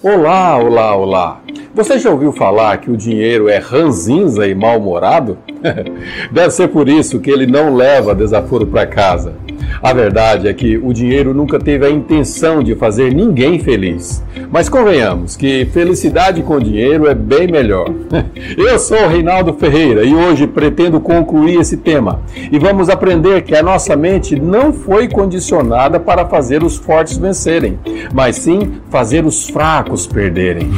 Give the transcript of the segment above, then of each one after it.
Olá, olá, olá! Você já ouviu falar que o dinheiro é ranzinza e mal-humorado? Deve ser por isso que ele não leva desaforo para casa. A verdade é que o dinheiro nunca teve a intenção de fazer ninguém feliz. Mas convenhamos que felicidade com dinheiro é bem melhor. Eu sou o Reinaldo Ferreira e hoje pretendo concluir esse tema. E vamos aprender que a nossa mente não foi condicionada para fazer os fortes vencerem, mas sim fazer os fracos perderem.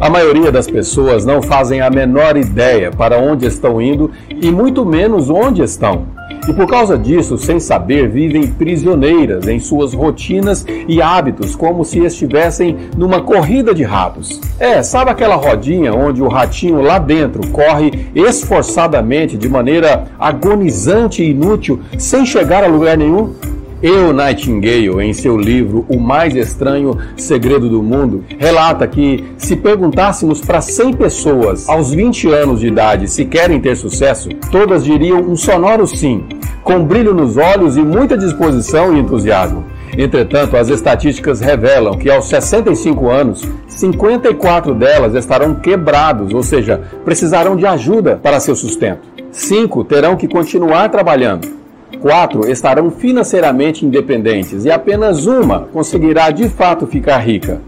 A maioria das pessoas não fazem a menor ideia para onde estão indo e muito menos onde estão. E por causa disso, sem saber, vivem prisioneiras em suas rotinas e hábitos, como se estivessem numa corrida de ratos. É, sabe aquela rodinha onde o ratinho lá dentro corre esforçadamente, de maneira agonizante e inútil, sem chegar a lugar nenhum? Eu, Nightingale, em seu livro O Mais Estranho Segredo do Mundo, relata que se perguntássemos para 100 pessoas aos 20 anos de idade se querem ter sucesso, todas diriam um sonoro sim, com brilho nos olhos e muita disposição e entusiasmo. Entretanto, as estatísticas revelam que aos 65 anos, 54 delas estarão quebrados, ou seja, precisarão de ajuda para seu sustento. Cinco terão que continuar trabalhando quatro estarão financeiramente independentes e apenas uma conseguirá de fato ficar rica.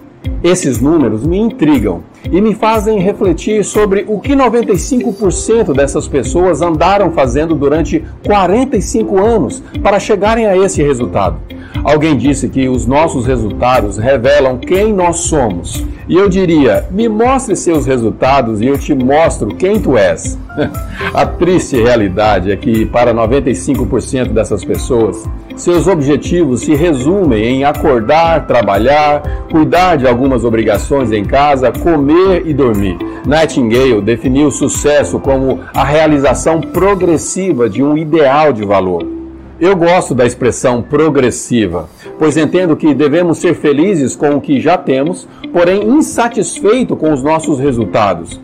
Esses números me intrigam e me fazem refletir sobre o que 95% dessas pessoas andaram fazendo durante 45 anos para chegarem a esse resultado. Alguém disse que os nossos resultados revelam quem nós somos. E eu diria: me mostre seus resultados e eu te mostro quem tu és. A triste realidade é que, para 95% dessas pessoas, seus objetivos se resumem em acordar, trabalhar, cuidar de algumas obrigações em casa, comer e dormir. Nightingale definiu o sucesso como a realização progressiva de um ideal de valor. Eu gosto da expressão progressiva, pois entendo que devemos ser felizes com o que já temos, porém insatisfeito com os nossos resultados.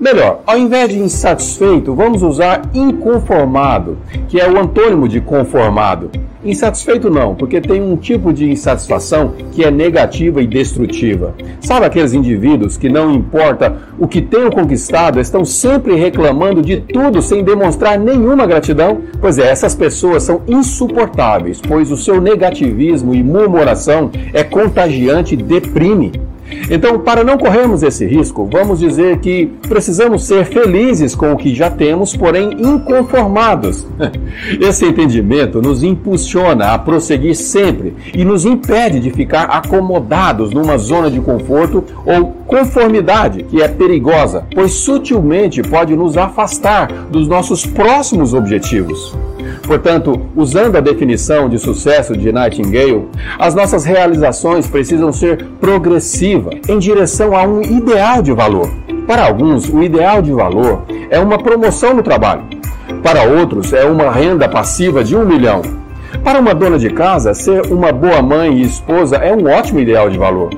Melhor, ao invés de insatisfeito, vamos usar inconformado, que é o antônimo de conformado. Insatisfeito não, porque tem um tipo de insatisfação que é negativa e destrutiva. Sabe aqueles indivíduos que não importa o que tenham conquistado, estão sempre reclamando de tudo sem demonstrar nenhuma gratidão? Pois é, essas pessoas são insuportáveis, pois o seu negativismo e murmuração é contagiante e deprime. Então, para não corrermos esse risco, vamos dizer que precisamos ser felizes com o que já temos, porém inconformados. Esse entendimento nos impulsiona a prosseguir sempre e nos impede de ficar acomodados numa zona de conforto ou conformidade que é perigosa, pois sutilmente pode nos afastar dos nossos próximos objetivos. Portanto, usando a definição de sucesso de Nightingale, as nossas realizações precisam ser progressivas em direção a um ideal de valor. Para alguns, o ideal de valor é uma promoção no trabalho. Para outros, é uma renda passiva de um milhão. Para uma dona de casa, ser uma boa mãe e esposa é um ótimo ideal de valor.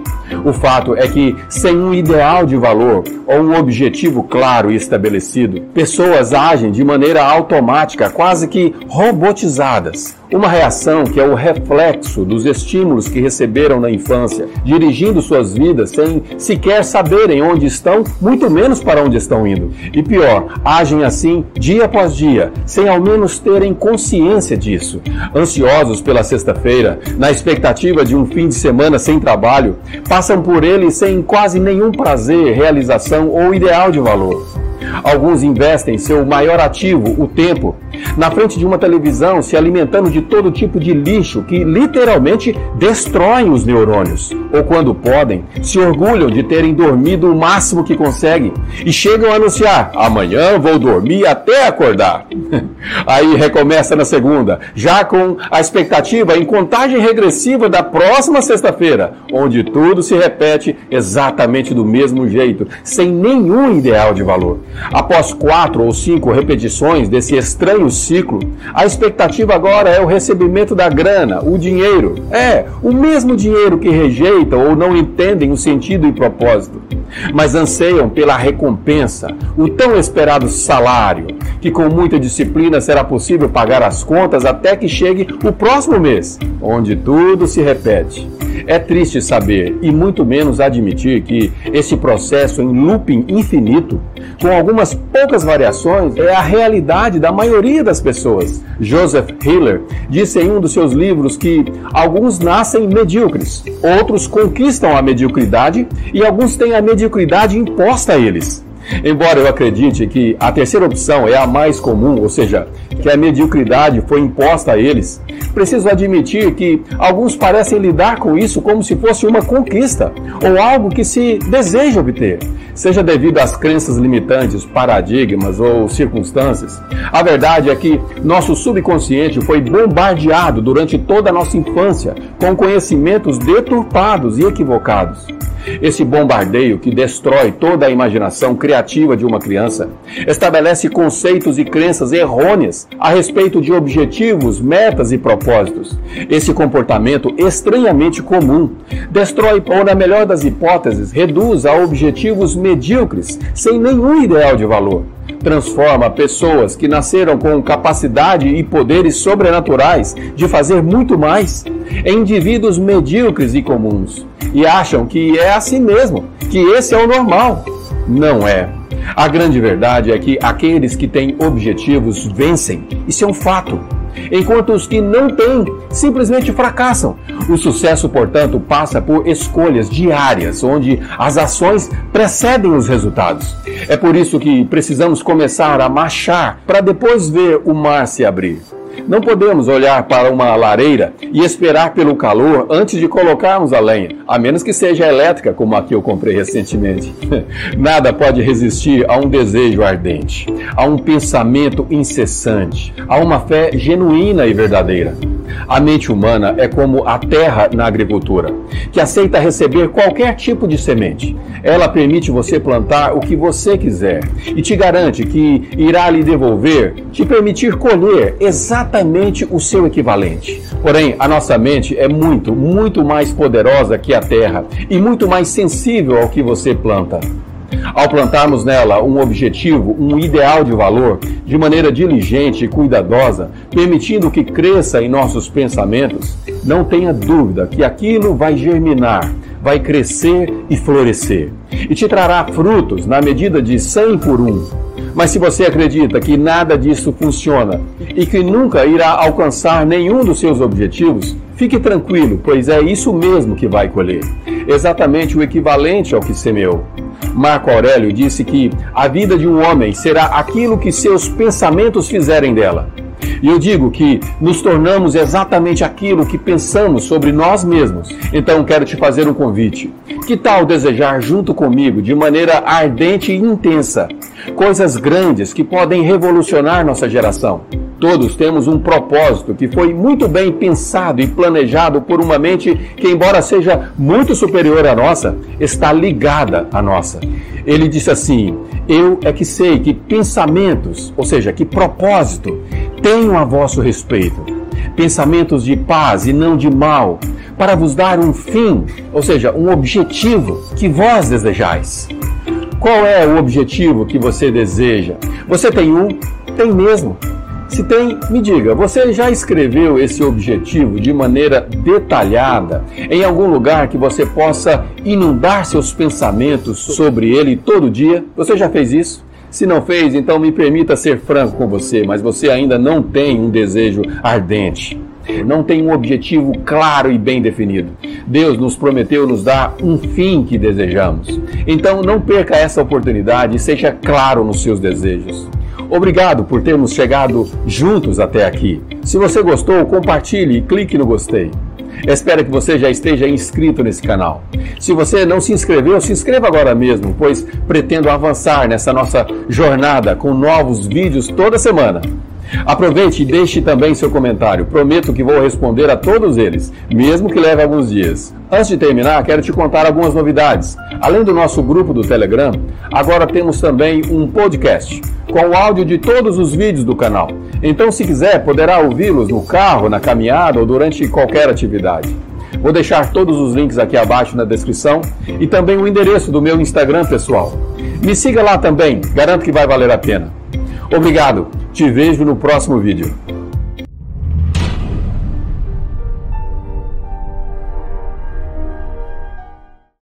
O fato é que, sem um ideal de valor ou um objetivo claro e estabelecido, pessoas agem de maneira automática, quase que robotizadas. Uma reação que é o reflexo dos estímulos que receberam na infância, dirigindo suas vidas sem sequer saberem onde estão, muito menos para onde estão indo. E pior, agem assim dia após dia, sem ao menos terem consciência disso. Ansiosos pela sexta-feira, na expectativa de um fim de semana sem trabalho, passam por ele sem quase nenhum prazer, realização ou ideal de valor. Alguns investem seu maior ativo, o tempo, na frente de uma televisão, se alimentando de todo tipo de lixo que literalmente destroem os neurônios. Ou quando podem, se orgulham de terem dormido o máximo que conseguem e chegam a anunciar: amanhã vou dormir até acordar. Aí recomeça na segunda, já com a expectativa em contagem regressiva da próxima sexta-feira, onde tudo se repete exatamente do mesmo jeito, sem nenhum ideal de valor. Após quatro ou cinco repetições desse estranho ciclo, a expectativa agora é o recebimento da grana, o dinheiro. É, o mesmo dinheiro que rejeitam ou não entendem o sentido e propósito, mas anseiam pela recompensa, o tão esperado salário, que com muita disciplina será possível pagar as contas até que chegue o próximo mês, onde tudo se repete. É triste saber e muito menos admitir que esse processo em looping infinito, com algumas poucas variações, é a realidade da maioria das pessoas. Joseph Hiller disse em um dos seus livros que alguns nascem medíocres, outros conquistam a mediocridade e alguns têm a mediocridade imposta a eles. Embora eu acredite que a terceira opção é a mais comum, ou seja, que a mediocridade foi imposta a eles, preciso admitir que alguns parecem lidar com isso como se fosse uma conquista ou algo que se deseja obter, seja devido às crenças limitantes, paradigmas ou circunstâncias. A verdade é que nosso subconsciente foi bombardeado durante toda a nossa infância com conhecimentos deturpados e equivocados. Esse bombardeio que destrói toda a imaginação criativa de uma criança estabelece conceitos e crenças errôneas a respeito de objetivos, metas e propósitos. Esse comportamento estranhamente comum destrói, ou na melhor das hipóteses, reduz a objetivos medíocres, sem nenhum ideal de valor transforma pessoas que nasceram com capacidade e poderes sobrenaturais de fazer muito mais em indivíduos medíocres e comuns e acham que é assim mesmo, que esse é o normal. Não é. A grande verdade é que aqueles que têm objetivos vencem. Isso é um fato. Enquanto os que não têm simplesmente fracassam. O sucesso, portanto, passa por escolhas diárias, onde as ações precedem os resultados. É por isso que precisamos começar a marchar para depois ver o mar se abrir. Não podemos olhar para uma lareira e esperar pelo calor antes de colocarmos a lenha, a menos que seja elétrica, como a que eu comprei recentemente. Nada pode resistir a um desejo ardente, a um pensamento incessante, a uma fé genuína e verdadeira. A mente humana é como a terra na agricultura, que aceita receber qualquer tipo de semente. Ela permite você plantar o que você quiser e te garante que irá lhe devolver, te permitir colher exatamente o seu equivalente. Porém, a nossa mente é muito, muito mais poderosa que a terra e muito mais sensível ao que você planta. Ao plantarmos nela um objetivo, um ideal de valor, de maneira diligente e cuidadosa, permitindo que cresça em nossos pensamentos, não tenha dúvida que aquilo vai germinar, vai crescer e florescer, e te trará frutos na medida de 100 por um. Mas se você acredita que nada disso funciona e que nunca irá alcançar nenhum dos seus objetivos, fique tranquilo, pois é isso mesmo que vai colher. Exatamente o equivalente ao que semeou. Marco Aurélio disse que a vida de um homem será aquilo que seus pensamentos fizerem dela. E eu digo que nos tornamos exatamente aquilo que pensamos sobre nós mesmos. Então quero te fazer um convite. Que tal desejar junto comigo, de maneira ardente e intensa, coisas grandes que podem revolucionar nossa geração? Todos temos um propósito que foi muito bem pensado e planejado por uma mente que, embora seja muito superior à nossa, está ligada à nossa. Ele disse assim: Eu é que sei que pensamentos, ou seja, que propósito, tenho a vosso respeito. Pensamentos de paz e não de mal, para vos dar um fim, ou seja, um objetivo que vós desejais. Qual é o objetivo que você deseja? Você tem um? Tem mesmo. Se tem, me diga, você já escreveu esse objetivo de maneira detalhada em algum lugar que você possa inundar seus pensamentos sobre ele todo dia? Você já fez isso? Se não fez, então me permita ser franco com você, mas você ainda não tem um desejo ardente. Não tem um objetivo claro e bem definido. Deus nos prometeu nos dar um fim que desejamos. Então não perca essa oportunidade e seja claro nos seus desejos. Obrigado por termos chegado juntos até aqui. Se você gostou, compartilhe e clique no gostei. Espero que você já esteja inscrito nesse canal. Se você não se inscreveu, se inscreva agora mesmo, pois pretendo avançar nessa nossa jornada com novos vídeos toda semana. Aproveite e deixe também seu comentário. Prometo que vou responder a todos eles, mesmo que leve alguns dias. Antes de terminar, quero te contar algumas novidades. Além do nosso grupo do Telegram, agora temos também um podcast com o áudio de todos os vídeos do canal. Então, se quiser, poderá ouvi-los no carro, na caminhada ou durante qualquer atividade. Vou deixar todos os links aqui abaixo na descrição e também o endereço do meu Instagram pessoal. Me siga lá também, garanto que vai valer a pena. Obrigado, te vejo no próximo vídeo.